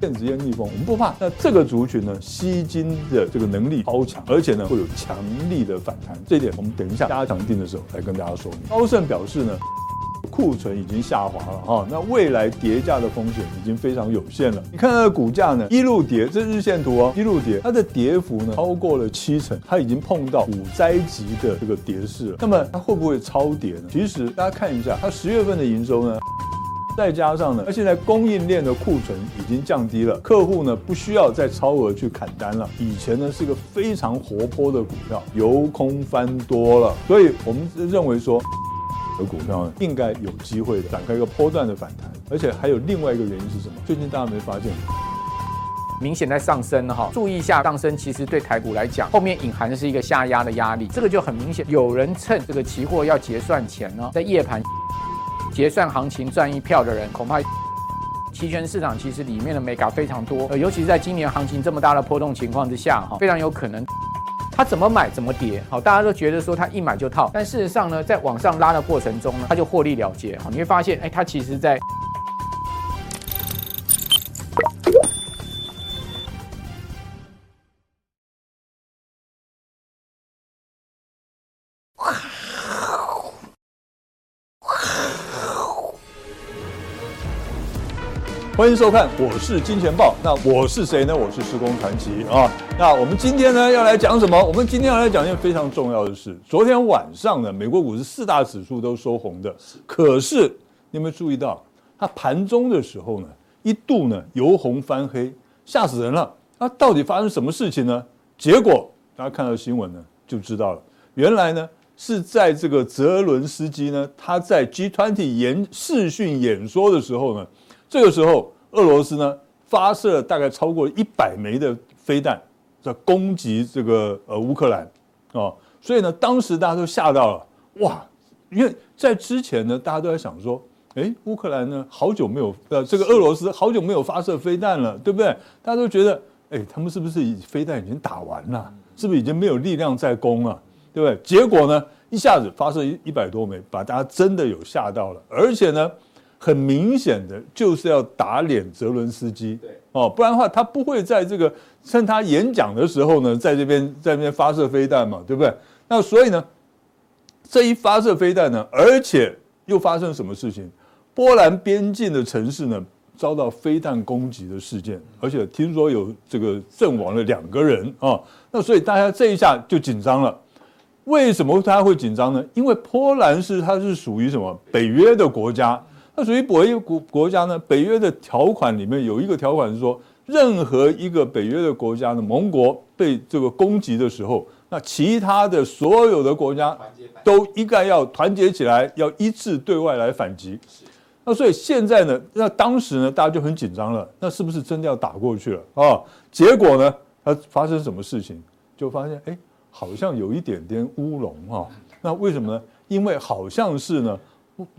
电子烟逆风，我们不怕。那这个族群呢，吸金的这个能力超强，而且呢会有强力的反弹。这一点我们等一下加强定的时候来跟大家说明。高盛表示呢。库存已经下滑了哈，那未来跌价的风险已经非常有限了。你看它的股价呢，一路跌，这日线图哦，一路跌，它的跌幅呢超过了七成，它已经碰到股灾级的这个跌势了。那么它会不会超跌呢？其实大家看一下，它十月份的营收呢，再加上呢，它现在供应链的库存已经降低了，客户呢不需要再超额去砍单了。以前呢是一个非常活泼的股票，由空翻多了，所以我们认为说。股票呢，应该有机会的展开一个波段的反弹，而且还有另外一个原因是什么？最近大家没发现，明显在上升哈，注意一下上升，其实对台股来讲，后面隐含的是一个下压的压力，这个就很明显。有人趁这个期货要结算前呢，在夜盘结算行情赚一票的人，恐怕期权市场其实里面的 mega 非常多，呃，尤其是在今年行情这么大的波动情况之下哈，非常有可能。他怎么买怎么跌，好，大家都觉得说他一买就套，但事实上呢，在往上拉的过程中呢，他就获利了结，好，你会发现，哎，他其实在。欢迎收看，我是金钱豹。那我是谁呢？我是施工传奇啊。那我们今天呢要来讲什么？我们今天要来讲一件非常重要的事。昨天晚上呢，美国股市四大指数都收红的，可是你有没有注意到，它盘中的时候呢，一度呢由红翻黑，吓死人了。那到底发生什么事情呢？结果大家看到新闻呢就知道了。原来呢是在这个泽伦斯基呢，他在 G20 演视讯演说的时候呢。这个时候，俄罗斯呢发射了大概超过一百枚的飞弹，在攻击这个呃乌克兰，哦，所以呢，当时大家都吓到了，哇！因为在之前呢，大家都在想说，哎，乌克兰呢好久没有呃，这个俄罗斯好久没有发射飞弹了，对不对？大家都觉得，哎，他们是不是飞弹已经打完了？是不是已经没有力量再攻了？对不对？结果呢，一下子发射一一百多枚，把大家真的有吓到了，而且呢。很明显的就是要打脸泽伦斯基，对哦，不然的话他不会在这个趁他演讲的时候呢，在这边在那边发射飞弹嘛，对不对？那所以呢，这一发射飞弹呢，而且又发生什么事情？波兰边境的城市呢遭到飞弹攻击的事件，而且听说有这个阵亡了两个人啊，那所以大家这一下就紧张了。为什么大家会紧张呢？因为波兰是它是属于什么北约的国家。那属于北约国国家呢？北约的条款里面有一个条款是说，任何一个北约的国家的盟国被这个攻击的时候，那其他的所有的国家都应该要团结起来，要一致对外来反击。那所以现在呢，那当时呢，大家就很紧张了，那是不是真的要打过去了啊？结果呢，它发生什么事情？就发现哎，好像有一点点乌龙哈。那为什么呢？因为好像是呢。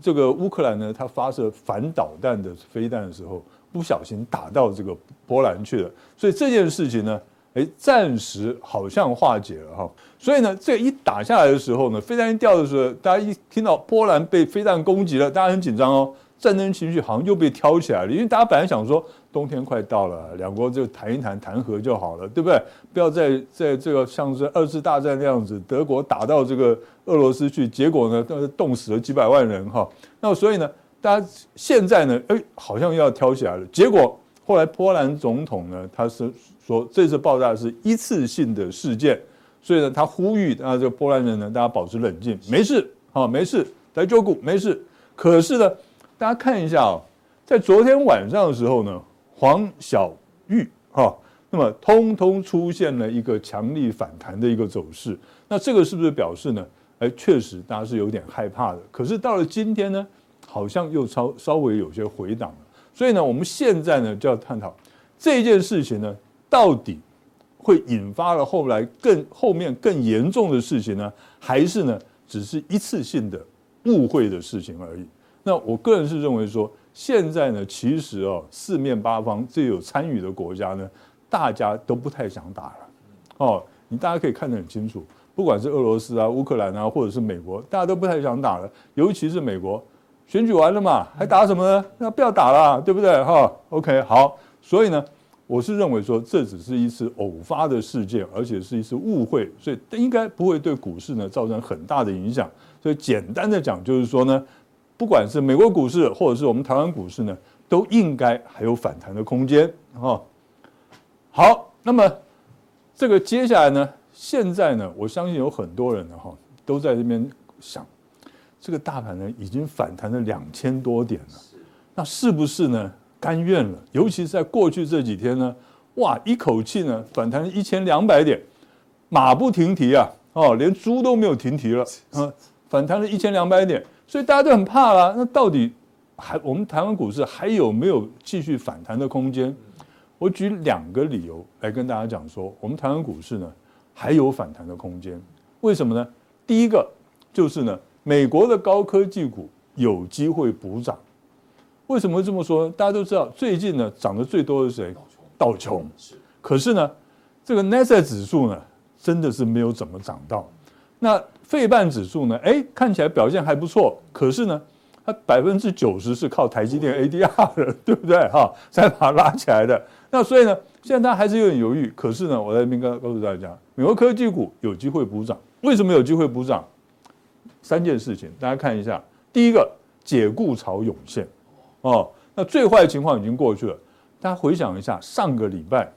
这个乌克兰呢，它发射反导弹的飞弹的时候，不小心打到这个波兰去了，所以这件事情呢，哎，暂时好像化解了哈。所以呢，这一打下来的时候呢，飞弹一掉的时候，大家一听到波兰被飞弹攻击了，大家很紧张哦。战争情绪好像又被挑起来了，因为大家本来想说冬天快到了，两国就谈一谈谈和就好了，对不对？不要再在这个像是二次大战那样子，德国打到这个俄罗斯去，结果呢，冻死了几百万人哈。那所以呢，大家现在呢，哎，好像又要挑起来了。结果后来波兰总统呢，他是说这次爆炸是一次性的事件，所以呢，他呼吁啊，这个波兰人呢，大家保持冷静，没事，好，没事，来救股，没事。可是呢。大家看一下哦，在昨天晚上的时候呢，黄小玉哈，那么通通出现了一个强力反弹的一个走势。那这个是不是表示呢？哎，确实大家是有点害怕的。可是到了今天呢，好像又稍稍微有些回档了。所以呢，我们现在呢就要探讨这件事情呢，到底会引发了后来更后面更严重的事情呢，还是呢只是一次性的误会的事情而已？那我个人是认为说，现在呢，其实哦，四面八方这有参与的国家呢，大家都不太想打了。哦，你大家可以看得很清楚，不管是俄罗斯啊、乌克兰啊，或者是美国，大家都不太想打了。尤其是美国，选举完了嘛，还打什么呢？那不要打了，对不对？哈，OK，好。所以呢，我是认为说这只是一次偶发的事件，而且是一次误会，所以应该不会对股市呢造成很大的影响。所以简单的讲，就是说呢，不管是美国股市或者是我们台湾股市呢，都应该还有反弹的空间啊。好，那么这个接下来呢，现在呢，我相信有很多人呢哈都在这边想，这个大盘呢已经反弹了两千多点了，那是不是呢？甘愿了，尤其是在过去这几天呢，哇，一口气呢反弹一千两百点，马不停蹄啊，哦，连猪都没有停蹄了，嗯，反弹了一千两百点，所以大家都很怕了。那到底还我们台湾股市还有没有继续反弹的空间？我举两个理由来跟大家讲说，我们台湾股市呢还有反弹的空间。为什么呢？第一个就是呢，美国的高科技股有机会补涨。为什么会这么说？大家都知道，最近呢涨得最多的是谁？道琼。可是呢，这个 n a s a 指数呢，真的是没有怎么涨到。那费半指数呢？哎，看起来表现还不错。可是呢，它百分之九十是靠台积电 ADR 的，对不对？哈，才把它拉起来的。那所以呢，现在它还是有点犹豫。可是呢，我在这边告告诉大家，美国科技股有机会补涨。为什么有机会补涨？三件事情，大家看一下。第一个，解雇潮涌现。哦，那最坏的情况已经过去了。大家回想一下，上个礼拜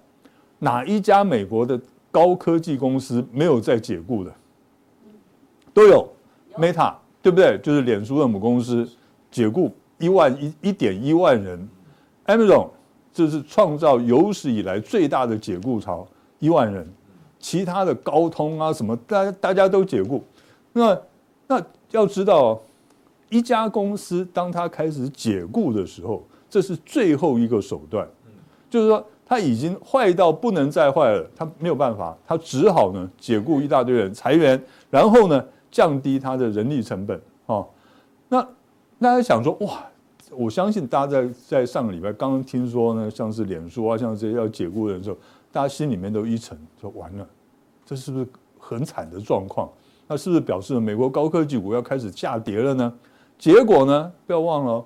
哪一家美国的高科技公司没有在解雇的？都有，Meta 对不对？就是脸书的母公司解雇一万一一点一万人，Amazon 这是创造有史以来最大的解雇潮，一万人。其他的高通啊什么，大家大家都解雇。那那要知道。一家公司当他开始解雇的时候，这是最后一个手段，就是说他已经坏到不能再坏了，他没有办法，他只好呢解雇一大堆人，裁员，然后呢降低它的人力成本。哦，那大家想说哇，我相信大家在在上个礼拜刚刚听说呢，像是脸书啊，像这些要解雇人的时候，大家心里面都一沉，说完了，这是不是很惨的状况？那是不是表示美国高科技股要开始下跌了呢？结果呢？不要忘了，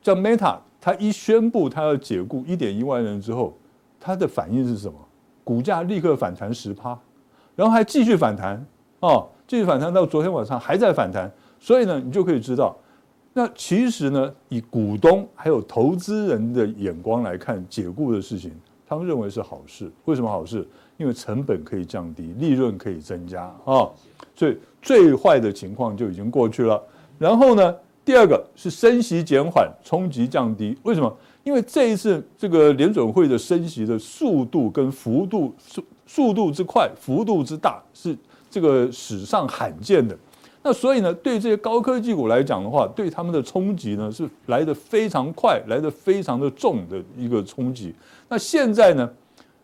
叫 Meta，它一宣布它要解雇一点一万人之后，它的反应是什么？股价立刻反弹十趴，然后还继续反弹哦，继续反弹到昨天晚上还在反弹。所以呢，你就可以知道，那其实呢，以股东还有投资人的眼光来看，解雇的事情，他们认为是好事。为什么好事？因为成本可以降低，利润可以增加啊。所以最坏的情况就已经过去了。然后呢，第二个是升息减缓，冲击降低。为什么？因为这一次这个联准会的升息的速度跟幅度速速度之快，幅度之大，是这个史上罕见的。那所以呢，对这些高科技股来讲的话，对他们的冲击呢是来得非常快，来得非常的重的一个冲击。那现在呢，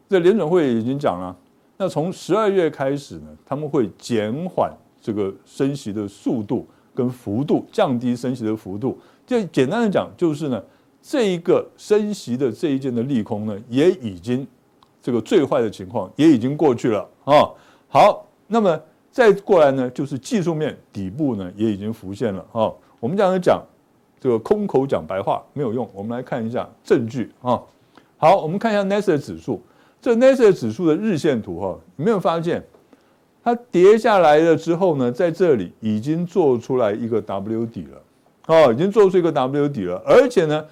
这联准会已经讲了，那从十二月开始呢，他们会减缓这个升息的速度。跟幅度降低升息的幅度，就简单的讲，就是呢，这一个升息的这一件的利空呢，也已经这个最坏的情况也已经过去了啊。好，那么再过来呢，就是技术面底部呢也已经浮现了啊。我们讲讲这个空口讲白话没有用，我们来看一下证据啊。好，我们看一下纳斯达克指数，这纳斯达克指数的日线图哈，有没有发现？它跌下来了之后呢，在这里已经做出来一个 W 底了，哦，已经做出一个 W 底了。而且呢，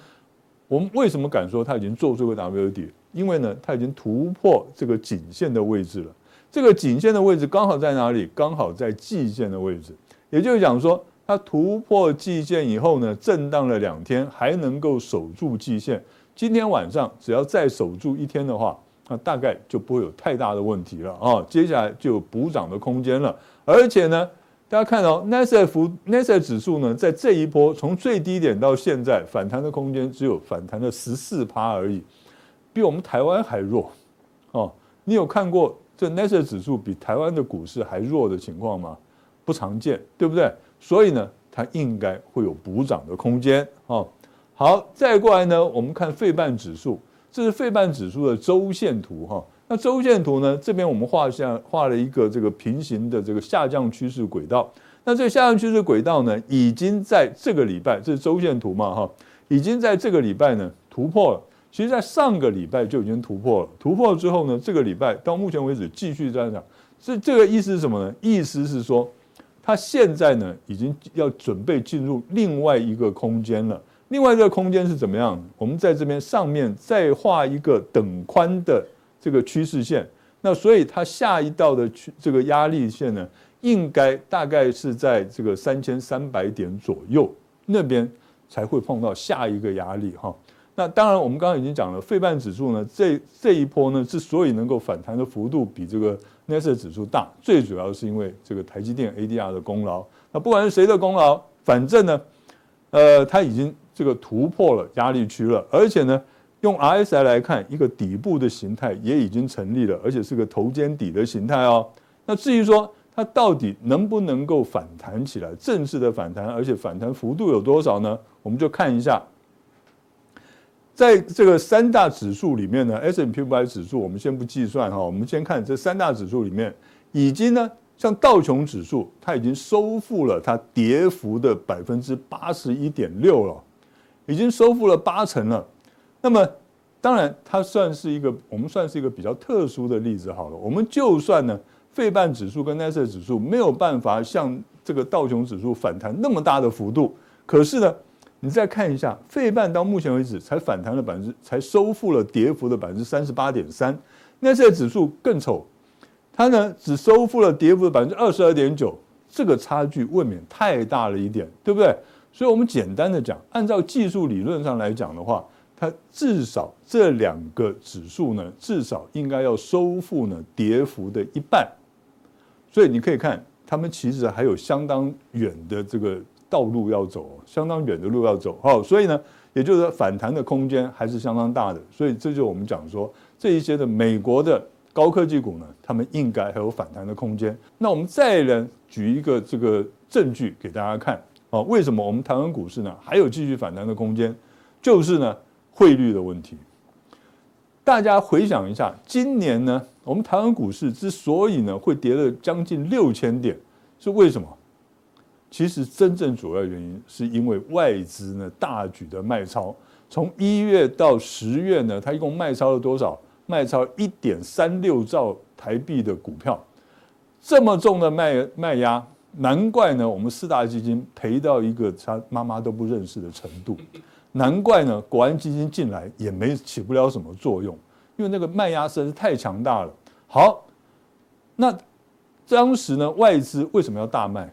我们为什么敢说它已经做出一个 W 底？因为呢，它已经突破这个颈线的位置了。这个颈线的位置刚好在哪里？刚好在季线的位置。也就是讲说，它突破季线以后呢，震荡了两天，还能够守住季线。今天晚上只要再守住一天的话。那大概就不会有太大的问题了啊，接下来就有补涨的空间了。而且呢，大家看到纳斯达克纳斯达克指数呢，在这一波从最低点到现在反弹的空间只有反弹了十四趴而已，比我们台湾还弱哦。你有看过这纳斯达克指数比台湾的股市还弱的情况吗？不常见，对不对？所以呢，它应该会有补涨的空间啊。好，再过来呢，我们看费半指数。这是费半指数的周线图哈，那周线图呢，这边我们画下画了一个这个平行的这个下降趋势轨道。那这下降趋势轨道呢，已经在这个礼拜，这是周线图嘛哈，已经在这个礼拜呢突破了。其实在上个礼拜就已经突破了，突破之后呢，这个礼拜到目前为止继续在涨。这这个意思是什么呢？意思是说，它现在呢已经要准备进入另外一个空间了。另外一个空间是怎么样？我们在这边上面再画一个等宽的这个趋势线。那所以它下一道的这个压力线呢，应该大概是在这个三千三百点左右那边才会碰到下一个压力哈。那当然，我们刚刚已经讲了，费半指数呢，这这一波呢，之所以能够反弹的幅度比这个纳斯达克指数大，最主要是因为这个台积电 ADR 的功劳。那不管是谁的功劳，反正呢，呃，它已经这个突破了压力区了，而且呢，用 RSI 来看，一个底部的形态也已经成立了，而且是个头肩底的形态哦。那至于说它到底能不能够反弹起来，正式的反弹，而且反弹幅度有多少呢？我们就看一下。在这个三大指数里面呢，S&P 500指数我们先不计算哈，我们先看这三大指数里面，已经呢，像道琼指数，它已经收复了它跌幅的百分之八十一点六了，已经收复了八成了。那么，当然它算是一个，我们算是一个比较特殊的例子好了。我们就算呢，费半指数跟纳斯达克指数没有办法像这个道琼指数反弹那么大的幅度，可是呢。你再看一下，费半到目前为止才反弹了百分之，才收复了跌幅的百分之三十八点三。那这个指数更丑，它呢只收复了跌幅的百分之二十二点九，这个差距未免太大了一点，对不对？所以我们简单的讲，按照技术理论上来讲的话，它至少这两个指数呢，至少应该要收复呢跌幅的一半。所以你可以看，他们其实还有相当远的这个。道路要走，相当远的路要走，好，所以呢，也就是说反弹的空间还是相当大的，所以这就我们讲说这一些的美国的高科技股呢，他们应该还有反弹的空间。那我们再来举一个这个证据给大家看，啊，为什么我们台湾股市呢还有继续反弹的空间？就是呢汇率的问题。大家回想一下，今年呢，我们台湾股市之所以呢会跌了将近六千点，是为什么？其实真正主要原因是因为外资呢大举的卖超，从一月到十月呢，它一共卖超了多少？卖超一点三六兆台币的股票，这么重的卖卖压，难怪呢我们四大基金赔到一个他妈妈都不认识的程度，难怪呢国安基金进来也没起不了什么作用，因为那个卖压实在是太强大了。好，那当时呢外资为什么要大卖？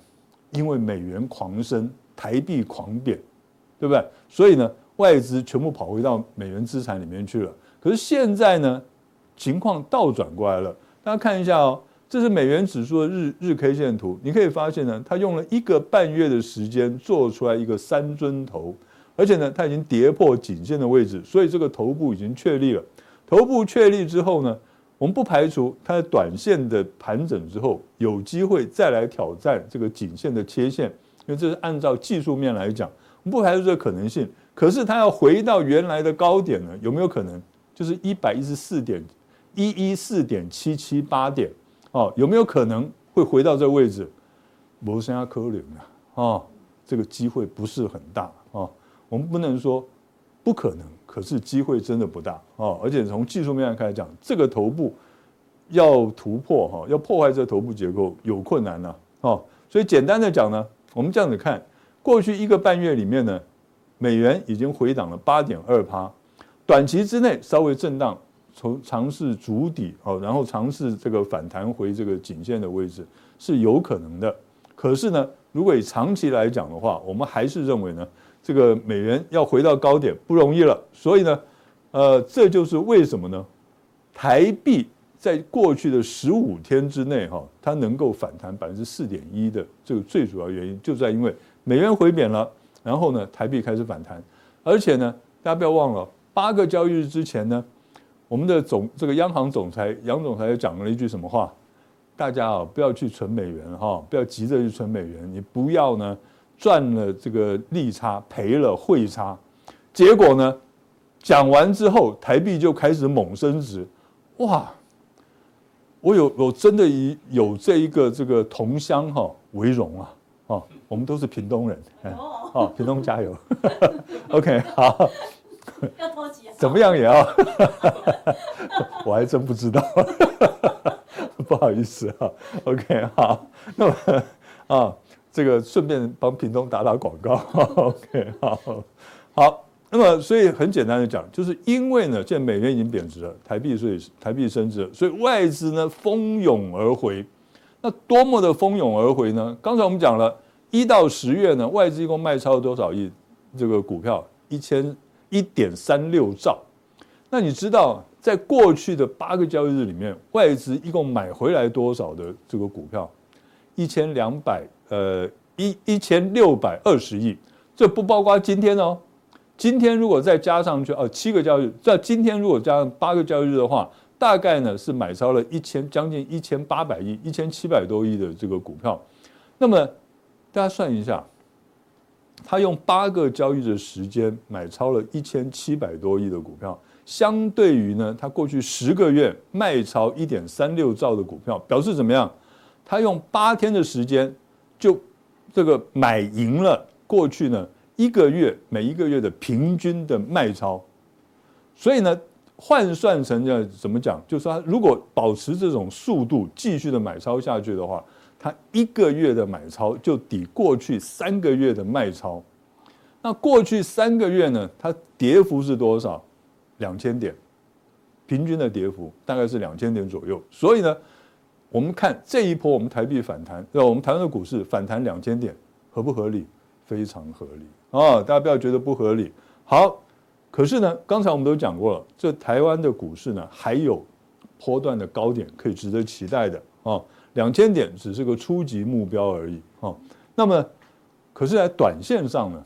因为美元狂升，台币狂贬，对不对？所以呢，外资全部跑回到美元资产里面去了。可是现在呢，情况倒转过来了。大家看一下哦，这是美元指数的日日 K 线图，你可以发现呢，它用了一个半月的时间做出来一个三尊头，而且呢，它已经跌破颈线的位置，所以这个头部已经确立了。头部确立之后呢，我们不排除它的短线的盘整之后有机会再来挑战这个颈线的切线，因为这是按照技术面来讲，我们不排除这个可能性。可是它要回到原来的高点呢，有没有可能？就是一百一十四点一一四点七七八点哦，有没有可能会回到这个位置？摩生亚科林啊，哦，这个机会不是很大哦，我们不能说不可能。可是机会真的不大啊，而且从技术面上开始讲，这个头部要突破哈，要破坏这个头部结构有困难了哦。所以简单的讲呢，我们这样子看，过去一个半月里面呢，美元已经回档了八点二趴，短期之内稍微震荡，从尝试筑底哦，然后尝试这个反弹回这个颈线的位置是有可能的。可是呢，如果以长期来讲的话，我们还是认为呢。这个美元要回到高点不容易了，所以呢，呃，这就是为什么呢？台币在过去的十五天之内，哈，它能够反弹百分之四点一的这个最主要原因，就在因为美元回贬了，然后呢，台币开始反弹，而且呢，大家不要忘了，八个交易日之前呢，我们的总这个央行总裁杨总裁又讲了一句什么话？大家啊，不要去存美元哈，不要急着去存美元，你不要呢。赚了这个利差，赔了汇差，结果呢？讲完之后，台币就开始猛升值，哇！我有我真的以有这一个这个同乡哈为荣啊！哦，我们都是屏东人，哦，屏东加油！OK，好，要多几啊？怎么样也要？我还真不知道，不好意思啊。OK，好，那么啊，这个顺便帮屏东打打广告。OK，好，好。那么，所以很简单的讲，就是因为呢，现在美元已经贬值了，台币所以台币升值了，所以外资呢蜂拥而回。那多么的蜂拥而回呢？刚才我们讲了，一到十月呢，外资一共卖超了多少亿？这个股票一千一点三六兆。那你知道，在过去的八个交易日里面，外资一共买回来多少的这个股票？一千两百呃一一千六百二十亿，这不包括今天哦。今天如果再加上去哦，七个交易日，在今天如果加上八个交易日的话，大概呢是买超了一千将近一千八百亿、一千七百多亿的这个股票。那么大家算一下，他用八个交易的时间买超了一千七百多亿的股票，相对于呢他过去十个月卖超一点三六兆的股票，表示怎么样？他用八天的时间就这个买赢了过去呢。一个月每一个月的平均的卖超，所以呢，换算成这怎么讲？就是说，如果保持这种速度继续的买超下去的话，它一个月的买超就抵过去三个月的卖超。那过去三个月呢，它跌幅是多少？两千点，平均的跌幅大概是两千点左右。所以呢，我们看这一波我们台币反弹，对吧？我们台湾的股市反弹两千点，合不合理？非常合理。哦，大家不要觉得不合理。好，可是呢，刚才我们都讲过了，这台湾的股市呢，还有波段的高点可以值得期待的哦。两千点只是个初级目标而已哦。那么，可是，在短线上呢，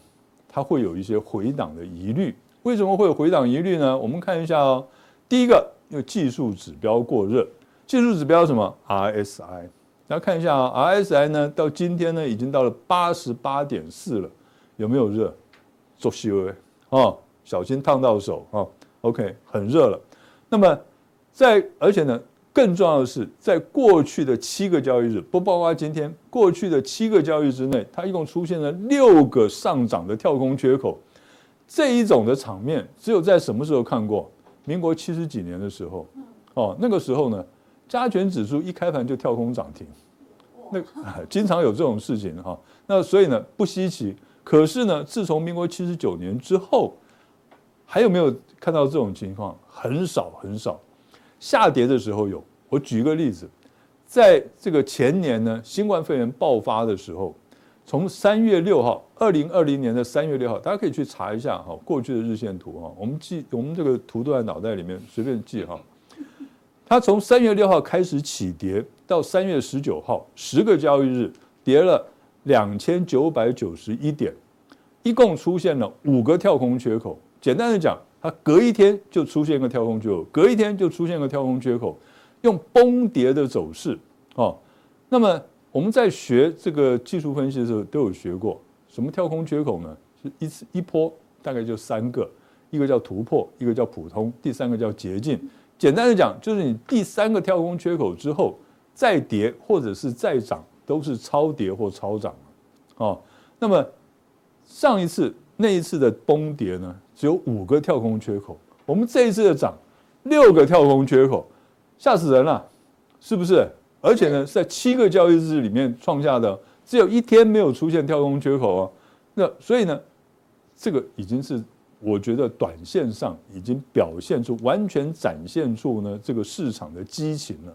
它会有一些回档的疑虑。为什么会有回档疑虑呢？我们看一下哦。第一个，因为技术指标过热。技术指标什么？RSI。大家看一下啊，RSI 呢，到今天呢，已经到了八十八点四了。有没有热？做细微，哦，小心烫到手哦。OK，很热了。那么在而且呢，更重要的是，在过去的七个交易日，不包括今天，过去的七个交易之内，它一共出现了六个上涨的跳空缺口。这一种的场面，只有在什么时候看过？民国七十几年的时候，哦，那个时候呢，加权指数一开盘就跳空涨停，那经常有这种事情哈。那所以呢，不稀奇。可是呢，自从民国七十九年之后，还有没有看到这种情况？很少很少。下跌的时候有。我举一个例子，在这个前年呢，新冠肺炎爆发的时候，从三月六号，二零二零年的三月六号，大家可以去查一下哈，过去的日线图哈，我们记，我们这个图都在脑袋里面，随便记哈。它从三月六号开始起跌，到三月十九号，十个交易日跌了。两千九百九十一点，一共出现了五个跳空缺口。简单的讲，它隔一天就出现一个跳空缺口，隔一天就出现个跳空缺口，用崩跌的走势哦。那么我们在学这个技术分析的时候都有学过，什么跳空缺口呢？是一次一波大概就三个，一个叫突破，一个叫普通，第三个叫捷径。简单的讲，就是你第三个跳空缺口之后再跌或者是再涨。都是超跌或超涨哦。那么上一次那一次的崩跌呢，只有五个跳空缺口。我们这一次的涨，六个跳空缺口，吓死人了，是不是？而且呢，在七个交易日里面创下的，只有一天没有出现跳空缺口哦。那所以呢，这个已经是我觉得短线上已经表现出完全展现出呢这个市场的激情了，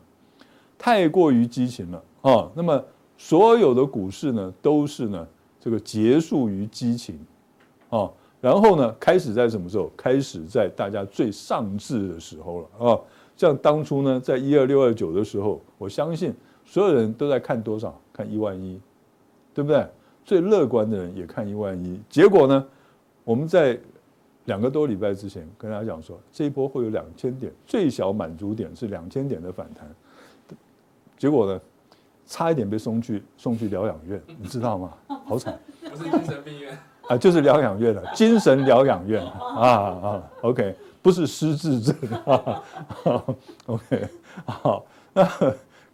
太过于激情了哦。那么。所有的股市呢，都是呢这个结束于激情，啊，然后呢开始在什么时候？开始在大家最丧志的时候了啊！像当初呢，在一二六二九的时候，我相信所有人都在看多少？看一万一，对不对？最乐观的人也看一万一。结果呢，我们在两个多礼拜之前跟大家讲说，这一波会有两千点，最小满足点是两千点的反弹。结果呢？差一点被送去送去疗养院，你知道吗？好惨！不是精神病院啊，就是疗养院了，精神疗养院啊啊。OK，不是失智症 啊。OK，好。那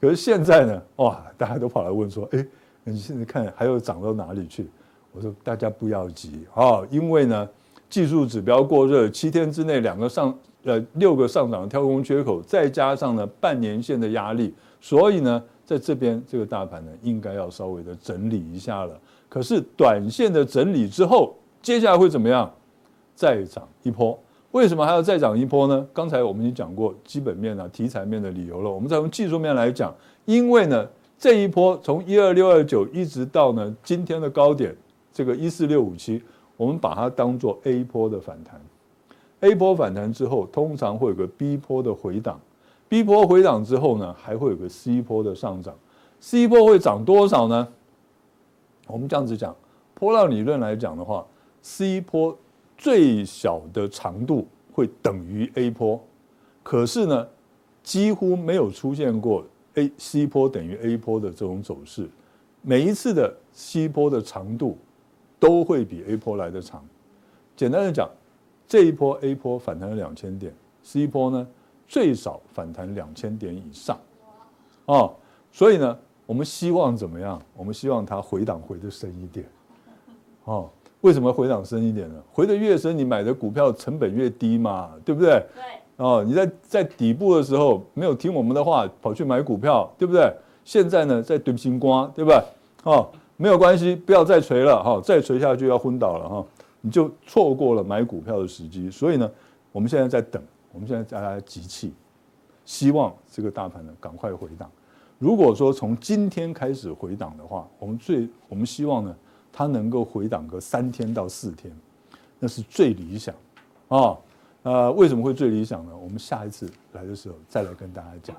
可是现在呢？哇，大家都跑来问说：“哎，你现在看还有涨到哪里去？”我说：“大家不要急啊，因为呢，技术指标过热，七天之内两个上呃六个上涨的跳空缺口，再加上呢半年线的压力，所以呢在这边这个大盘呢应该要稍微的整理一下了。可是短线的整理之后，接下来会怎么样？再涨一波？为什么还要再涨一波呢？刚才我们已经讲过基本面啊、题材面的理由了。我们再从技术面来讲，因为呢这一波从一二六二九一直到呢今天的高点这个一四六五七。我们把它当做 A 波的反弹，A 波反弹之后，通常会有个 B 波的回档，B 波回档之后呢，还会有个 C 波的上涨，C 波会涨多少呢？我们这样子讲，波浪理论来讲的话，C 波最小的长度会等于 A 波，可是呢，几乎没有出现过 A C 波等于 A 波的这种走势，每一次的 C 波的长度。都会比 A 波来的长。简单的讲，这一波 A 波反弹了两千点，C 波呢最少反弹两千点以上。哦，所以呢，我们希望怎么样？我们希望它回档回的深一点。哦，为什么回档深一点呢？回的越深，你买的股票成本越低嘛，对不对？对。哦，你在在底部的时候没有听我们的话，跑去买股票，对不对？现在呢，在蹲心瓜，对吧？哦。没有关系，不要再锤了哈，再锤下去要昏倒了哈，你就错过了买股票的时机。所以呢，我们现在在等，我们现在在来集气，希望这个大盘呢赶快回档。如果说从今天开始回档的话，我们最我们希望呢，它能够回档个三天到四天，那是最理想啊。呃，为什么会最理想呢？我们下一次来的时候再来跟大家讲。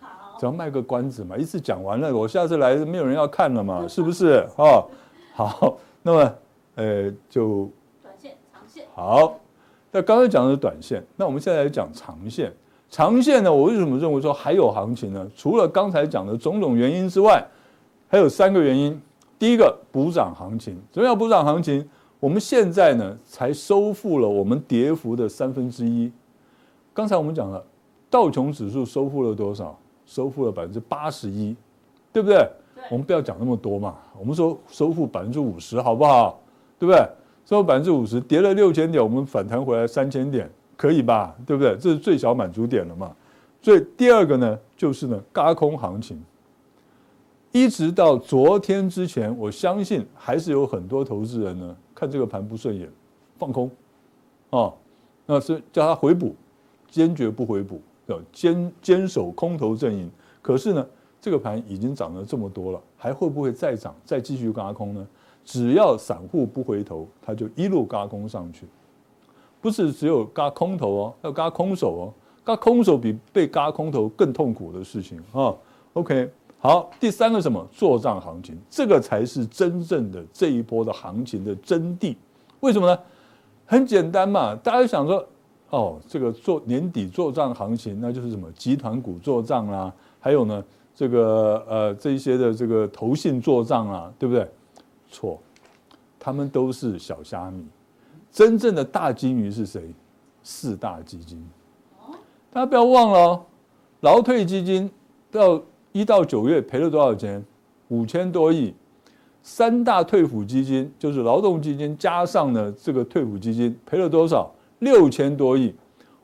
好只要卖个关子嘛，一次讲完了，我下次来没有人要看了嘛，是不是？哦，好，那么呃就短线、长线。好，那刚才讲的是短线，那我们现在来讲长线。长线呢，我为什么认为说还有行情呢？除了刚才讲的种种原因之外，还有三个原因。第一个，补涨行情。什么叫补涨行情？我们现在呢才收复了我们跌幅的三分之一。刚才我们讲了，道琼指数收复了多少？收复了百分之八十一，对不对？对。我们不要讲那么多嘛，我们说收复百分之五十，好不好？对不对？收复百分之五十，跌了六千点，我们反弹回来三千点，可以吧？对不对？这是最小满足点了嘛。所以第二个呢，就是呢，轧空行情，一直到昨天之前，我相信还是有很多投资人呢，看这个盘不顺眼，放空，啊，那是叫他回补，坚决不回补。要坚坚守空头阵营，可是呢，这个盘已经涨了这么多了，还会不会再涨，再继续轧空呢？只要散户不回头，他就一路轧空上去。不是只有轧空头哦，要轧空手哦，轧空手比被轧空头更痛苦的事情啊。OK，好，第三个什么？作帐行情，这个才是真正的这一波的行情的真谛。为什么呢？很简单嘛，大家想说。哦，这个做年底做账行情，那就是什么集团股做账啦，还有呢，这个呃这一些的这个投信做账啊，对不对？错，他们都是小虾米，真正的大金鱼是谁？四大基金。大家不要忘了哦，劳退基金到一到九月赔了多少钱？五千多亿。三大退抚基金就是劳动基金加上呢这个退抚基金赔了多少？六千多亿，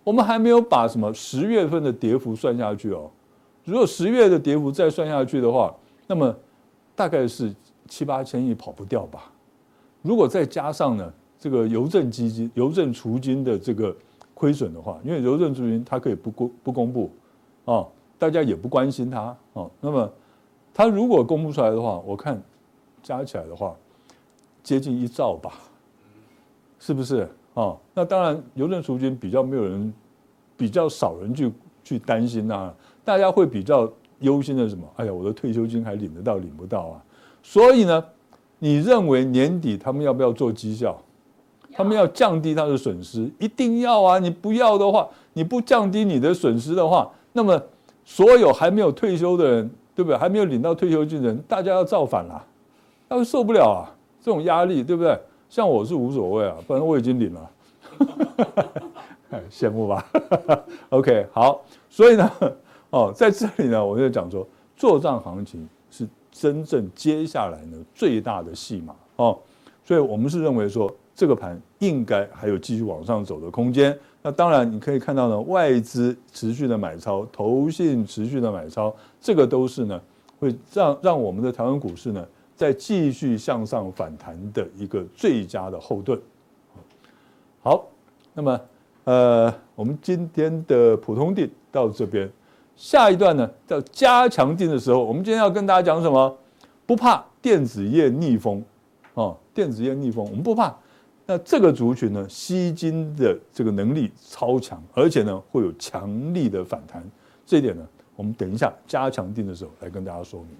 我们还没有把什么十月份的跌幅算下去哦。如果十月的跌幅再算下去的话，那么大概是七八千亿跑不掉吧。如果再加上呢这个邮政基金、邮政储金的这个亏损的话，因为邮政储金它可以不公不公布啊，大家也不关心它啊。那么它如果公布出来的话，我看加起来的话接近一兆吧，是不是？哦，那当然，邮政储金比较没有人，比较少人去去担心啊。大家会比较忧心的什么？哎呀，我的退休金还领得到领不到啊？所以呢，你认为年底他们要不要做绩效？他们要降低他的损失，一定要啊！你不要的话，你不降低你的损失的话，那么所有还没有退休的人，对不对？还没有领到退休金的人，大家要造反了，他会受不了啊！这种压力，对不对？像我是无所谓啊，反正我已经领了，羡慕吧？OK，好，所以呢，哦，在这里呢，我就讲说，做账行情是真正接下来呢最大的戏码哦，所以我们是认为说，这个盘应该还有继续往上走的空间。那当然你可以看到呢，外资持续的买超，投信持续的买超，这个都是呢会让让我们的台湾股市呢再继续向上反弹的一个最佳的后盾。好，那么呃，我们今天的普通定到这边。下一段呢，叫加强定的时候，我们今天要跟大家讲什么？不怕电子业逆风，哦，电子业逆风，我们不怕。那这个族群呢，吸金的这个能力超强，而且呢会有强力的反弹。这一点呢，我们等一下加强定的时候来跟大家说明。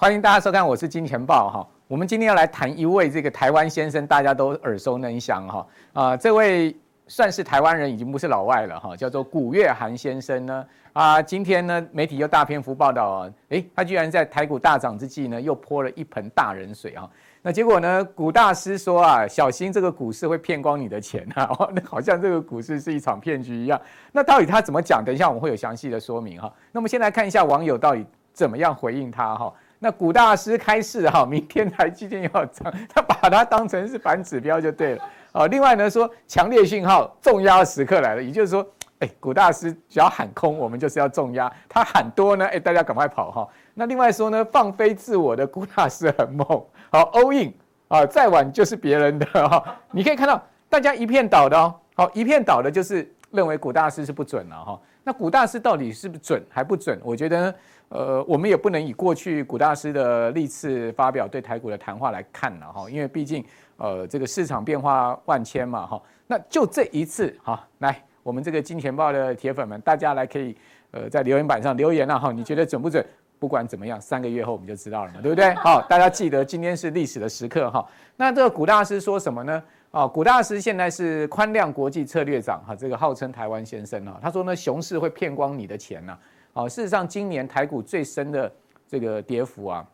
欢迎大家收看，我是金钱豹哈。我们今天要来谈一位这个台湾先生，大家都耳熟能详哈啊，这位算是台湾人，已经不是老外了哈，叫做古月涵先生呢啊。今天呢，媒体又大篇幅报道啊，诶，他居然在台股大涨之际呢，又泼了一盆大人水啊。那结果呢，古大师说啊，小心这个股市会骗光你的钱啊，那好像这个股市是一场骗局一样。那到底他怎么讲？等一下我们会有详细的说明哈。那么先来看一下网友到底怎么样回应他哈。那古大师开示哈，明天台积电要涨，他把它当成是反指标就对了。哦，另外呢说强烈信号重压时刻来了，也就是说，哎，古大师只要喊空，我们就是要重压；他喊多呢，哎，大家赶快跑哈。那另外说呢，放飞自我的古大师很猛，好 all in 啊，再晚就是别人的哈。你可以看到大家一片倒的哦，好一片倒的，就是认为古大师是不准了哈。那古大师到底是不是准还不准？我觉得呢。呃，我们也不能以过去古大师的历次发表对台股的谈话来看了哈，因为毕竟呃这个市场变化万千嘛哈。那就这一次哈，来我们这个金钱豹的铁粉们，大家来可以呃在留言板上留言了哈，你觉得准不准？不管怎么样，三个月后我们就知道了嘛，对不对？好，大家记得今天是历史的时刻哈。那这个古大师说什么呢？啊，古大师现在是宽量国际策略长哈，这个号称台湾先生啊，他说呢，熊市会骗光你的钱呐。事实上，今年台股最深的这个跌幅啊，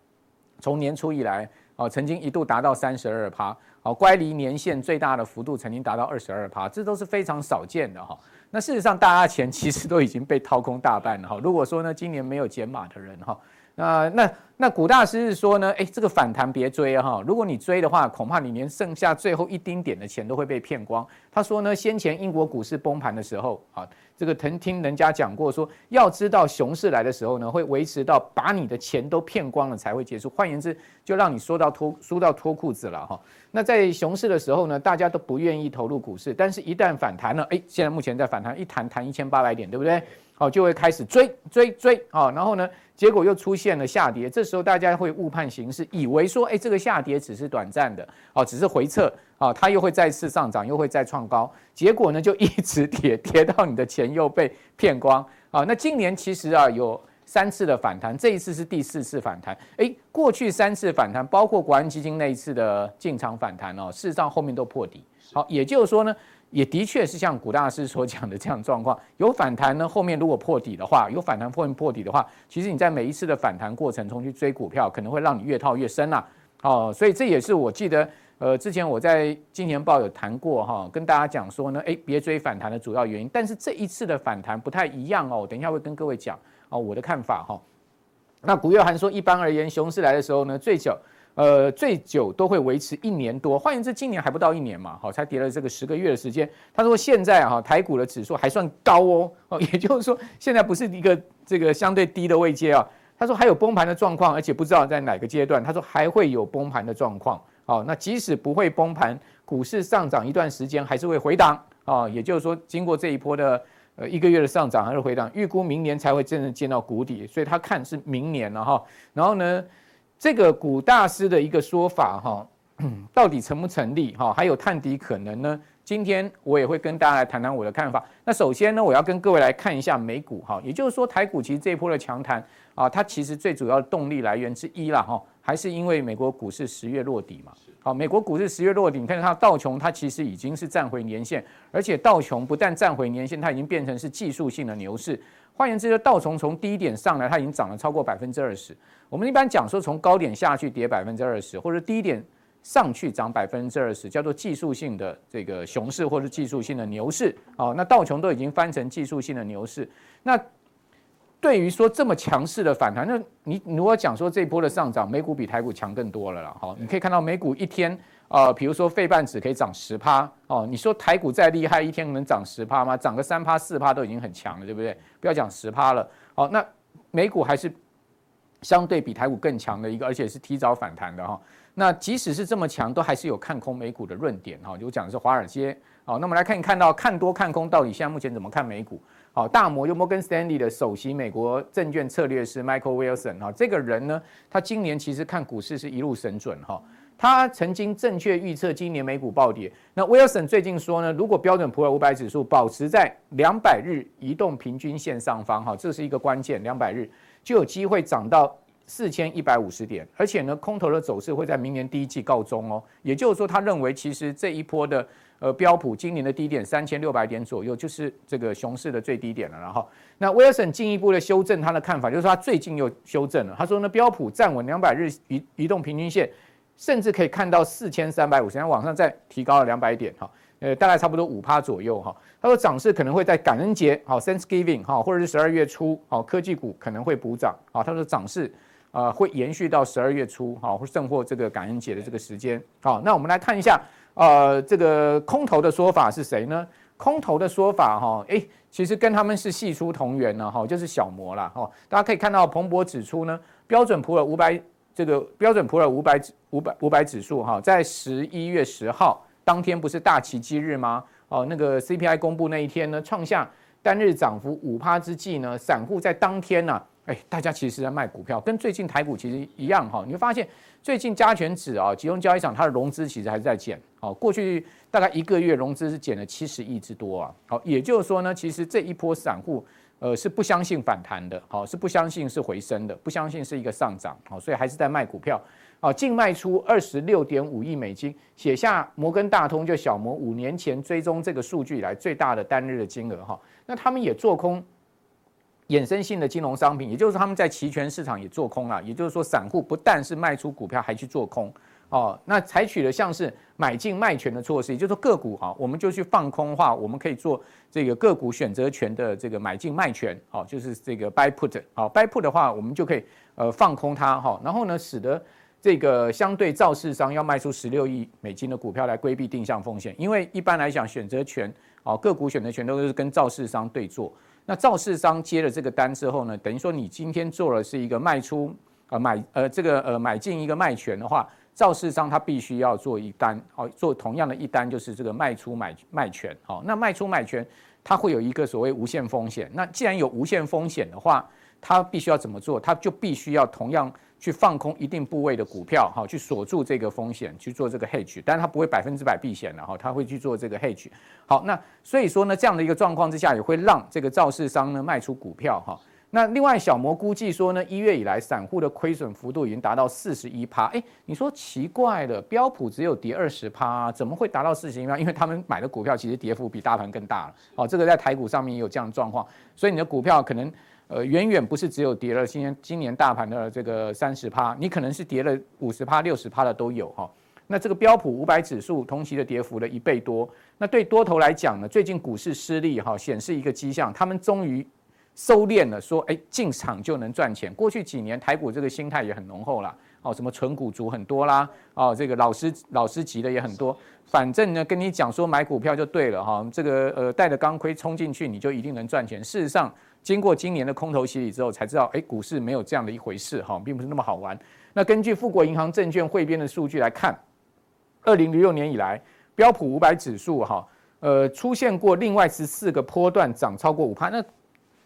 从年初以来啊，曾经一度达到三十二趴，哦，乖离年限最大的幅度曾经达到二十二趴，这都是非常少见的哈。那事实上，大家钱其实都已经被掏空大半了哈。如果说呢，今年没有减码的人哈。那那那古大师是说呢，哎，这个反弹别追哈，如果你追的话，恐怕你连剩下最后一丁点的钱都会被骗光。他说呢，先前英国股市崩盘的时候啊，这个曾听人家讲过说，要知道熊市来的时候呢，会维持到把你的钱都骗光了才会结束。换言之，就让你说到脱输到脱裤子了哈。那在熊市的时候呢，大家都不愿意投入股市，但是一旦反弹了，哎，现在目前在反弹，一弹弹一千八百点，对不对？好，就会开始追追追啊，然后呢，结果又出现了下跌，这时候大家会误判形势，以为说，哎，这个下跌只是短暂的，哦，只是回撤啊，它又会再次上涨，又会再创高，结果呢就一直跌，跌到你的钱又被骗光啊。那今年其实啊有三次的反弹，这一次是第四次反弹，哎，过去三次反弹，包括国安基金那一次的进场反弹哦，事实上后面都破底，好，也就是说呢。也的确是像古大师所讲的这样状况，有反弹呢，后面如果破底的话，有反弹后面破底的话，其实你在每一次的反弹过程中去追股票，可能会让你越套越深呐。哦，所以这也是我记得，呃，之前我在金钱爆有谈过哈，跟大家讲说呢，诶，别追反弹的主要原因。但是这一次的反弹不太一样哦，等一下会跟各位讲哦，我的看法哈。那古月涵说，一般而言，熊市来的时候呢，最久。呃，最久都会维持一年多，换言之，今年还不到一年嘛，好，才跌了这个十个月的时间。他说现在哈，台股的指数还算高哦，哦，也就是说现在不是一个这个相对低的位阶啊。他说还有崩盘的状况，而且不知道在哪个阶段。他说还会有崩盘的状况，好，那即使不会崩盘，股市上涨一段时间还是会回档啊。也就是说，经过这一波的呃一个月的上涨还是回档，预估明年才会真正见到谷底，所以他看是明年了哈。然后呢？这个股大师的一个说法哈，到底成不成立哈？还有探底可能呢？今天我也会跟大家来谈谈我的看法。那首先呢，我要跟各位来看一下美股哈，也就是说台股其实这一波的强弹啊，它其实最主要的动力来源之一啦哈，还是因为美国股市十月落底嘛。好，美国股市十月落底，你看它道琼，它其实已经是站回年线，而且道琼不但站回年线，它已经变成是技术性的牛市。换言之，就道琼从低点上来，它已经涨了超过百分之二十。我们一般讲说，从高点下去跌百分之二十，或者低点上去涨百分之二十，叫做技术性的这个熊市，或者技术性的牛市。好，那道琼都已经翻成技术性的牛市，那。对于说这么强势的反弹，那你如果讲说这一波的上涨，美股比台股强更多了啦。好，你可以看到美股一天，呃，比如说费半指可以涨十趴哦。你说台股再厉害，一天能涨十趴吗？涨个三趴四趴都已经很强了，对不对？不要讲十趴了。好，那美股还是相对比台股更强的一个，而且是提早反弹的哈。那即使是这么强，都还是有看空美股的论点哈。就讲的是华尔街。好，那我们来看，看到看多看空到底现在目前怎么看美股？好，大摩又摩根斯坦利的首席美国证券策略师 Michael Wilson 哈，这个人呢，他今年其实看股市是一路神准哈。他曾经正确预测今年美股暴跌。那 Wilson 最近说呢，如果标准普尔五百指数保持在两百日移动平均线上方哈，这是一个关键，两百日就有机会涨到四千一百五十点，而且呢，空头的走势会在明年第一季告终哦。也就是说，他认为其实这一波的。呃，标普今年的低点三千六百点左右，就是这个熊市的最低点了。然后，那威尔森进一步的修正他的看法，就是他最近又修正了。他说呢，标普站稳两百日移移动平均线，甚至可以看到四千三百五十，往上再提高了两百点哈，呃，大概差不多五趴左右哈。他说涨势可能会在感恩节好 Thanksgiving 哈，或者是十二月初好，科技股可能会补涨啊。他说涨势啊会延续到十二月初好，或甚或这个感恩节的这个时间。好，那我们来看一下。呃，这个空头的说法是谁呢？空头的说法哈，诶，其实跟他们是系出同源呢，哈，就是小摩了哈。大家可以看到，彭博指出呢，标准普尔五百这个标准普尔五百指五百五百指数哈，在十一月十号当天不是大奇迹日吗？哦，那个 CPI 公布那一天呢，创下单日涨幅五趴之际呢，散户在当天呢，诶，大家其实是在卖股票，跟最近台股其实一样哈，你会发现。最近加权指啊，集中交易场它的融资其实还是在减，好，过去大概一个月融资是减了七十亿之多啊，好，也就是说呢，其实这一波散户呃是不相信反弹的，好，是不相信是回升的，不相信是一个上涨，好，所以还是在卖股票，好，净卖出二十六点五亿美金，写下摩根大通就小摩五年前追踪这个数据以来最大的单日的金额哈，那他们也做空。衍生性的金融商品，也就是他们在期权市场也做空了。也就是说，散户不但是卖出股票，还去做空哦。那采取了像是买进卖权的措施，也就是说个股啊，我们就去放空的话，我们可以做这个个股选择权的这个买进卖权，好，就是这个 buy put，好，buy put 的话，我们就可以呃放空它哈，然后呢，使得这个相对造市商要卖出十六亿美金的股票来规避定向风险，因为一般来讲，选择权哦个股选择权都是跟造市商对做。那造市商接了这个单之后呢，等于说你今天做了是一个卖出，呃买呃这个呃买进一个卖权的话，造市商他必须要做一单，哦做同样的一单就是这个卖出买卖权，好，那卖出买权它会有一个所谓无限风险，那既然有无限风险的话，它必须要怎么做？它就必须要同样。去放空一定部位的股票，哈，去锁住这个风险，去做这个 hedge，但是它不会百分之百避险的，哈，它会去做这个 hedge。好，那所以说呢，这样的一个状况之下，也会让这个造市商呢卖出股票，哈。那另外小摩估计说呢，一月以来散户的亏损幅度已经达到四十一趴。哎，你说奇怪了，标普只有跌二十趴，怎么会达到四十一趴？因为他们买的股票其实跌幅比大盘更大了。哦，这个在台股上面也有这样的状况，所以你的股票可能。呃，远远不是只有跌了今年今年大盘的这个三十趴，你可能是跌了五十趴、六十趴的都有哈。那这个标普五百指数同期的跌幅的一倍多，那对多头来讲呢，最近股市失利哈，显示一个迹象，他们终于收敛了，说哎进场就能赚钱。过去几年台股这个心态也很浓厚了，哦，什么存股族很多啦，哦，这个老师老师级的也很多，反正呢跟你讲说买股票就对了哈，这个呃带着钢盔冲进去你就一定能赚钱。事实上。经过今年的空头洗礼之后，才知道，哎，股市没有这样的一回事，哈，并不是那么好玩。那根据富国银行证券汇编的数据来看，二零零六年以来，标普五百指数，哈，呃，出现过另外十四个波段涨超过五趴。那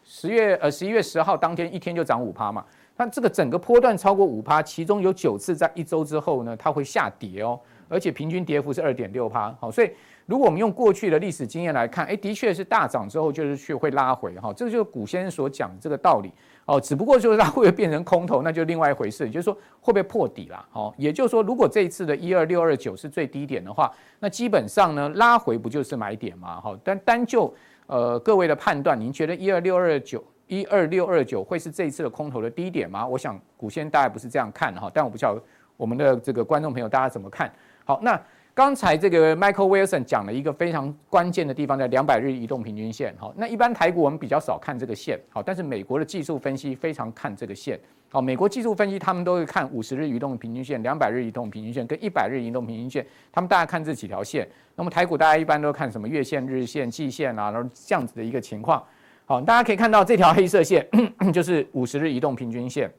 十月，呃，十一月十号当天一天就涨五趴嘛。那这个整个波段超过五趴，其中有九次在一周之后呢，它会下跌哦，而且平均跌幅是二点六趴。好，所以。如果我们用过去的历史经验来看，哎，的确是大涨之后就是去会拉回哈，这个就是古先生所讲的这个道理哦。只不过就是它会不会变成空头，那就另外一回事。就是说会不会破底啦？哦，也就是说，如果这一次的一二六二九是最低点的话，那基本上呢拉回不就是买点吗？哈，但单就呃各位的判断，您觉得一二六二九一二六二九会是这一次的空头的低点吗？我想古先生大概不是这样看哈，但我不知道我们的这个观众朋友大家怎么看好那。刚才这个 Michael Wilson 讲了一个非常关键的地方，在两百日移动平均线。好，那一般台股我们比较少看这个线，好，但是美国的技术分析非常看这个线。好，美国技术分析他们都会看五十日移动平均线、两百日移动平均线跟一百日移动平均线，他们大概看这几条线。那么台股大家一般都看什么月线、日线、季线啊，然后这样子的一个情况。好，大家可以看到这条黑色线 就是五十日移动平均线，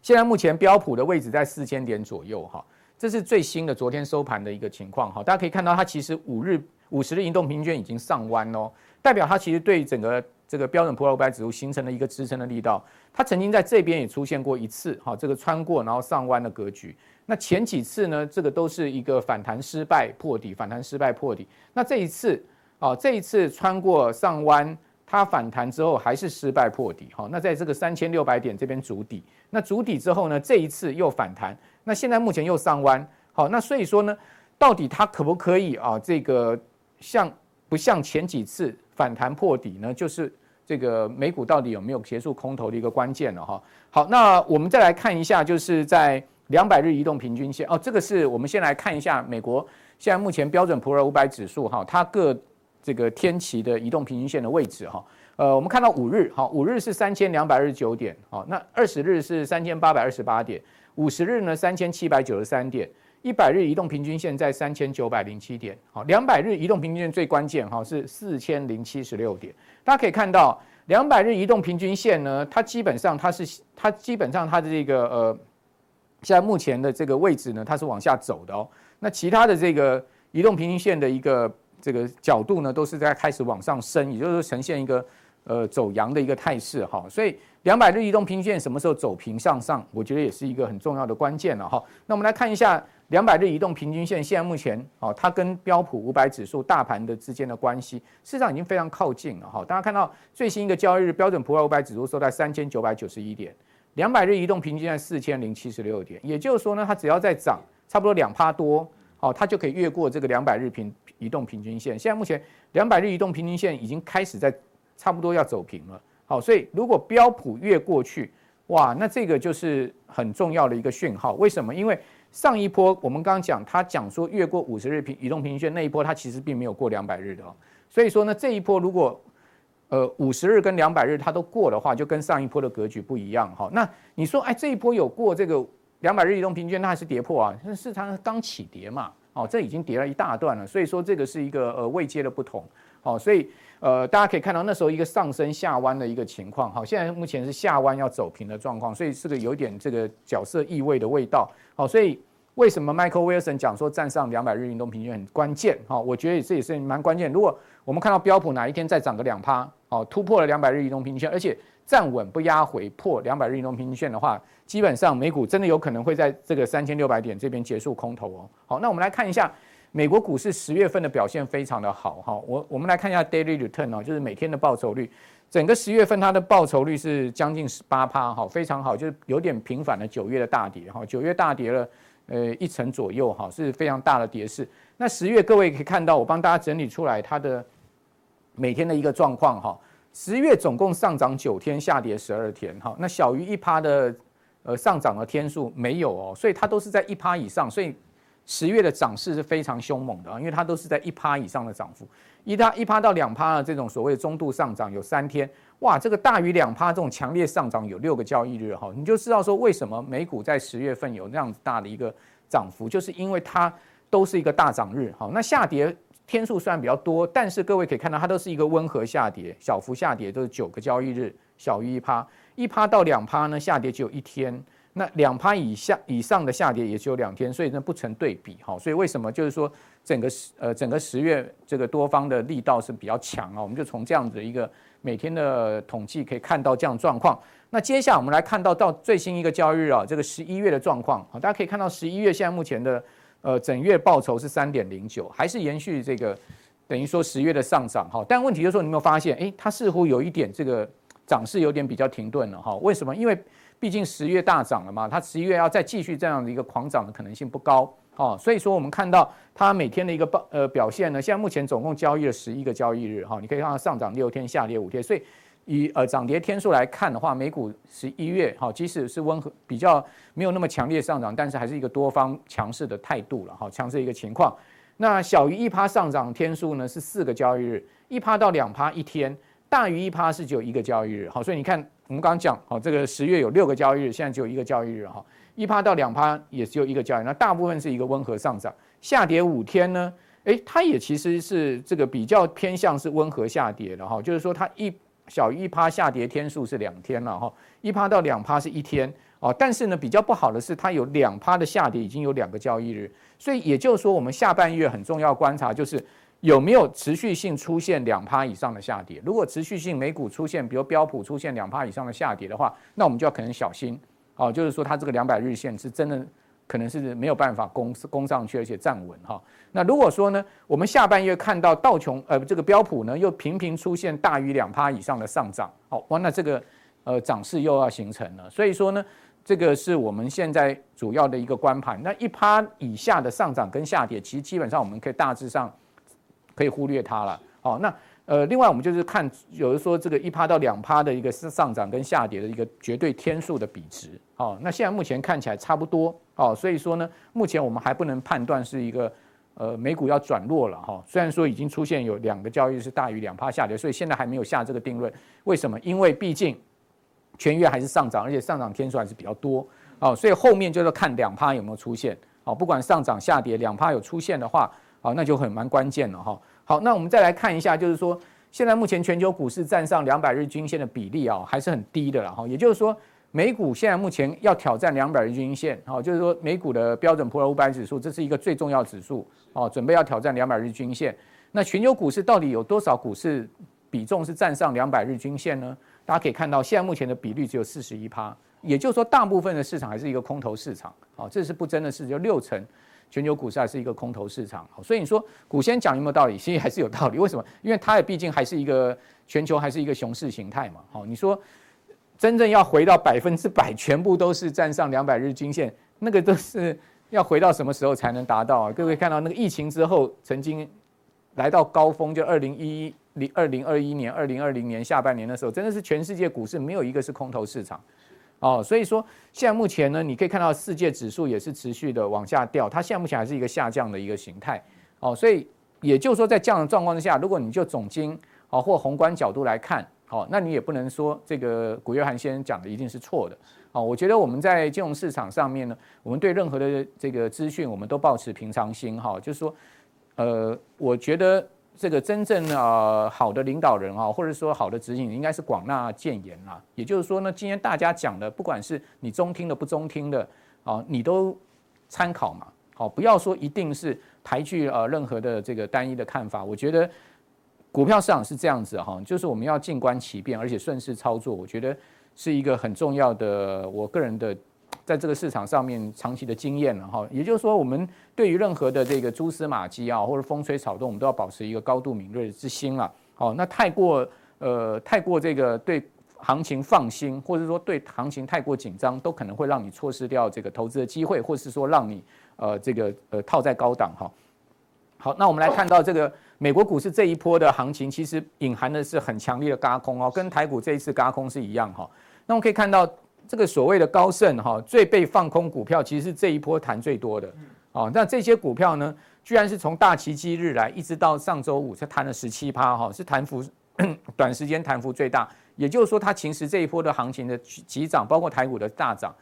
现在目前标普的位置在四千点左右，哈。这是最新的昨天收盘的一个情况，哈，大家可以看到它其实五日五十日移动平均已经上弯哦，代表它其实对整个这个标准普尔五百指数形成了一个支撑的力道。它曾经在这边也出现过一次，哈，这个穿过然后上弯的格局。那前几次呢，这个都是一个反弹失败破底，反弹失败破底。那这一次啊，这一次穿过上弯。它反弹之后还是失败破底，好，那在这个三千六百点这边筑底，那筑底之后呢，这一次又反弹，那现在目前又上弯，好，那所以说呢，到底它可不可以啊？这个像不像前几次反弹破底呢？就是这个美股到底有没有结束空头的一个关键了哈。好，那我们再来看一下，就是在两百日移动平均线哦，这个是我们先来看一下美国现在目前标准普尔五百指数哈，它各。这个天期的移动平均线的位置哈，呃，我们看到五日哈，五日是三千两百二十九点，好，那二十日是三千八百二十八点，五十日呢三千七百九十三点，一百日移动平均线在三千九百零七点，好，两百日移动平均线最关键哈是四千零七十六点，大家可以看到两百日移动平均线呢，它基本上它是它基本上它的这个呃，现在目前的这个位置呢，它是往下走的哦，那其他的这个移动平均线的一个。这个角度呢，都是在开始往上升，也就是说呈现一个呃走阳的一个态势哈。所以两百日移动平均线什么时候走平向上，我觉得也是一个很重要的关键了哈。那我们来看一下两百日移动平均线，现在目前哦，它跟标普五百指数大盘的之间的关系，事实上已经非常靠近了哈。大家看到最新一个交易日，标准普尔五百指数收在三千九百九十一点，两百日移动平均线四千零七十六点，也就是说呢，它只要再涨差不多两趴多，哦，它就可以越过这个两百日平。移动平均线现在目前两百日移动平均线已经开始在差不多要走平了，好，所以如果标普越过去，哇，那这个就是很重要的一个讯号。为什么？因为上一波我们刚刚讲，他讲说越过五十日平移动平均线那一波，它其实并没有过两百日的哦。所以说呢，这一波如果呃五十日跟两百日它都过的话，就跟上一波的格局不一样哈。那你说，哎，这一波有过这个两百日移动平均线，那还是跌破啊？那市场刚起跌嘛。哦，这已经跌了一大段了，所以说这个是一个呃位阶的不同。好，所以呃大家可以看到那时候一个上升下弯的一个情况。好，现在目前是下弯要走平的状况，所以是个有点这个角色意味的味道。好，所以为什么 Michael Wilson 讲说站上两百日移动平均很关键？好，我觉得这也是蛮关键。如果我们看到标普哪一天再涨个两趴，好，突破了两百日移动平均线，而且站稳不压回破两百日移动平均线的话，基本上美股真的有可能会在这个三千六百点这边结束空头哦。好，那我们来看一下美国股市十月份的表现非常的好哈。我我们来看一下 daily return 哦，就是每天的报酬率。整个十月份它的报酬率是将近十八趴哈，非常好，就是有点平反了九月的大跌哈。九月大跌了呃一成左右哈，是非常大的跌势。那十月各位可以看到，我帮大家整理出来它的每天的一个状况哈。十月总共上涨九天，下跌十二天哈。那小于一趴的。呃，上涨的天数没有哦，所以它都是在一趴以上，所以十月的涨势是非常凶猛的啊，因为它都是在一趴以上的涨幅，一趴一趴到两趴的这种所谓中度上涨有三天，哇，这个大于两趴这种强烈上涨有六个交易日哈，你就知道说为什么美股在十月份有那样子大的一个涨幅，就是因为它都是一个大涨日哈，那下跌天数虽然比较多，但是各位可以看到它都是一个温和下跌，小幅下跌都是九个交易日，小于一趴。一趴到两趴呢，下跌只有一天，那两趴以下以上的下跌也只有两天，所以呢不成对比哈。所以为什么就是说整个十呃整个十月这个多方的力道是比较强啊？我们就从这样子一个每天的统计可以看到这样状况。那接下来我们来看到到最新一个交易日啊，这个十一月的状况啊，大家可以看到十一月现在目前的呃整月报酬是三点零九，还是延续这个等于说十月的上涨哈。但问题就是说，你有没有发现，诶，它似乎有一点这个涨势有点比较停顿了哈？为什么？因为毕竟十月大涨了嘛，它十一月要再继续这样的一个狂涨的可能性不高哦。所以说，我们看到它每天的一个报呃表现呢，现在目前总共交易了十一个交易日哈，你可以看到上涨六天，下跌五天，所以。以呃涨跌天数来看的话，美股十一月哈，即使是温和比较没有那么强烈上涨，但是还是一个多方强势的态度了哈，强势一个情况。那小于一趴上涨天数呢是四个交易日，一趴到两趴一天，大于一趴是只有一个交易日。好，所以你看我们刚刚讲，好，这个十月有六个交易日，现在只有一个交易日哈，一趴到两趴也只有一个交易，那大部分是一个温和上涨。下跌五天呢，诶，它也其实是这个比较偏向是温和下跌的哈，就是说它一。小于一趴下跌天数是两天了哈，一趴到两趴是一天哦，但是呢比较不好的是它有两趴的下跌已经有两个交易日，所以也就是说我们下半月很重要观察就是有没有持续性出现两趴以上的下跌，如果持续性美股出现，比如标普出现两趴以上的下跌的话，那我们就要可能小心哦，就是说它这个两百日线是真的。可能是没有办法攻攻上去，而且站稳哈。那如果说呢，我们下半月看到道琼呃这个标普呢又频频出现大于两趴以上的上涨，好哇，那这个呃涨势又要形成了。所以说呢，这个是我们现在主要的一个观盘。那一趴以下的上涨跟下跌，其实基本上我们可以大致上可以忽略它了。好，那。呃，另外我们就是看，有的说这个一趴到两趴的一个上涨跟下跌的一个绝对天数的比值，哦，那现在目前看起来差不多，哦，所以说呢，目前我们还不能判断是一个呃美股要转弱了哈，虽然说已经出现有两个交易是大于两趴下跌，所以现在还没有下这个定论。为什么？因为毕竟全月还是上涨，而且上涨天数还是比较多，哦，所以后面就是看两趴有没有出现，哦，不管上涨下跌两趴有出现的话，好，那就很蛮关键了哈。好，那我们再来看一下，就是说，现在目前全球股市站上两百日均线的比例啊，还是很低的了哈。也就是说，美股现在目前要挑战两百日均线，哈，就是说美股的标准普尔五百指数，这是一个最重要指数哦，准备要挑战两百日均线。那全球股市到底有多少股市比重是站上两百日均线呢？大家可以看到，现在目前的比率只有四十一趴，也就是说，大部分的市场还是一个空头市场，啊，这是不争的事，就六成。全球股市还是一个空头市场，所以你说股先讲有没有道理？其实还是有道理。为什么？因为它也毕竟还是一个全球还是一个熊市形态嘛。好，你说真正要回到百分之百全部都是站上两百日均线，那个都是要回到什么时候才能达到啊？各位看到那个疫情之后曾经来到高峰，就二零一一零二零二一年、二零二零年下半年的时候，真的是全世界股市没有一个是空头市场。哦，所以说现在目前呢，你可以看到世界指数也是持续的往下掉，它现在目前还是一个下降的一个形态。哦，所以也就是说，在这样的状况之下，如果你就总经哦或宏观角度来看，哦，那你也不能说这个古月涵先生讲的一定是错的。哦，我觉得我们在金融市场上面呢，我们对任何的这个资讯，我们都保持平常心。哈，就是说，呃，我觉得。这个真正啊好的领导人啊，或者说好的指引，应该是广纳谏言啦。也就是说呢，今天大家讲的，不管是你中听的不中听的啊，你都参考嘛。好，不要说一定是排拒呃任何的这个单一的看法。我觉得股票市场是这样子哈，就是我们要静观其变，而且顺势操作。我觉得是一个很重要的，我个人的。在这个市场上面长期的经验了哈，也就是说，我们对于任何的这个蛛丝马迹啊，或者风吹草动，我们都要保持一个高度敏锐之心了。好，那太过呃太过这个对行情放心，或者说对行情太过紧张，都可能会让你错失掉这个投资的机会，或是说让你呃这个呃套在高档哈。好，那我们来看到这个美国股市这一波的行情，其实隐含的是很强烈的轧空哦，跟台股这一次轧空是一样哈。那我们可以看到。这个所谓的高盛哈，最被放空股票，其实是这一波弹最多的。哦，那这些股票呢，居然是从大奇迹日来一直到上周五才弹了十七趴哈，是弹幅 短时间弹幅最大。也就是说，它其实这一波的行情的急涨，包括台股的大涨，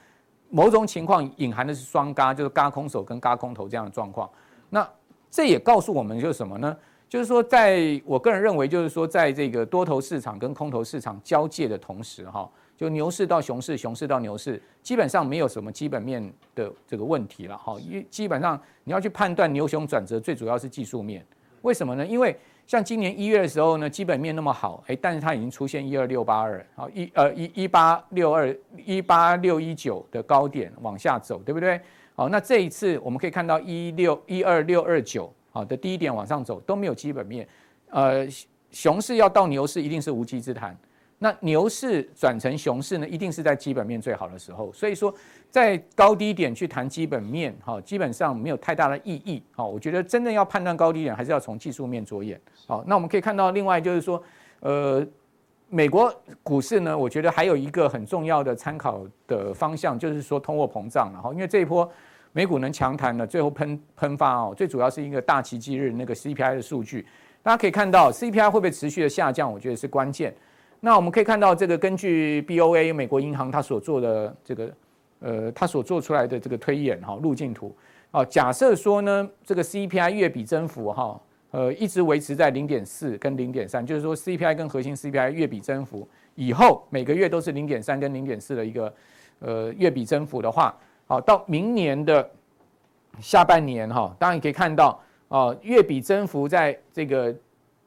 某种情况隐含的是双嘎，就是嘎空手跟嘎空头这样的状况。那这也告诉我们就是什么呢？就是说，在我个人认为，就是说，在这个多头市场跟空头市场交界的同时哈。就牛市到熊市，熊市到牛市，基本上没有什么基本面的这个问题了哈。因基本上你要去判断牛熊转折，最主要是技术面。为什么呢？因为像今年一月的时候呢，基本面那么好，哎，但是它已经出现一二六八二，好一呃一一八六二一八六一九的高点往下走，对不对？好，那这一次我们可以看到一六一二六二九好的低点往上走都没有基本面，呃，熊市要到牛市一定是无稽之谈。那牛市转成熊市呢，一定是在基本面最好的时候。所以说，在高低点去谈基本面，哈，基本上没有太大的意义。好，我觉得真正要判断高低点，还是要从技术面着眼。好，那我们可以看到，另外就是说，呃，美国股市呢，我觉得还有一个很重要的参考的方向，就是说通货膨胀。然后，因为这一波美股能强弹的，最后喷喷发哦，最主要是一个大奇迹日那个 CPI 的数据。大家可以看到，CPI 会不会持续的下降，我觉得是关键。那我们可以看到，这个根据 BOA 美国银行它所做的这个，呃，它所做出来的这个推演哈路径图，啊，假设说呢，这个 CPI 月比增幅哈，呃，一直维持在零点四跟零点三，就是说 CPI 跟核心 CPI 月比增幅以后每个月都是零点三跟零点四的一个呃月比增幅的话，好，到明年的下半年哈，当然你可以看到啊，月比增幅在这个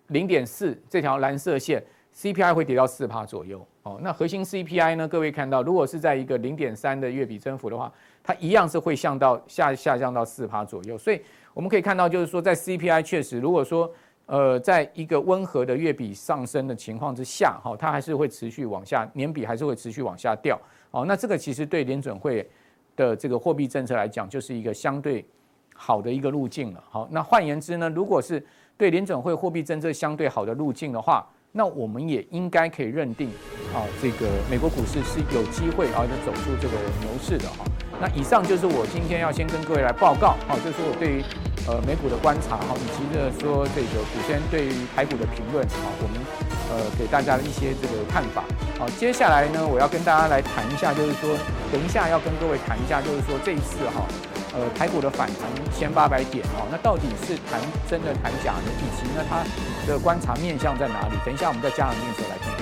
零点四这条蓝色线。CPI 会跌到四趴左右哦，那核心 CPI 呢？各位看到，如果是在一个零点三的月比增幅的话，它一样是会降到下下降到四趴左右。所以我们可以看到，就是说在 CPI 确实，如果说呃，在一个温和的月比上升的情况之下，哈，它还是会持续往下，年比还是会持续往下掉。哦，那这个其实对联准会的这个货币政策来讲，就是一个相对好的一个路径了。好，那换言之呢，如果是对联准会货币政策相对好的路径的话，那我们也应该可以认定，啊，这个美国股市是有机会啊，走出这个牛市的哈。那以上就是我今天要先跟各位来报告，啊，就是我对于呃美股的观察哈，以及呢说这个股先对于台股的评论啊，我们呃给大家的一些这个看法。好，接下来呢，我要跟大家来谈一下，就是说等一下要跟各位谈一下，就是说这一次哈。呃，台股的反弹千八百点哦，那到底是谈真的谈假的？以及呢，它的观察面向在哪里？等一下我们在加上面色来看。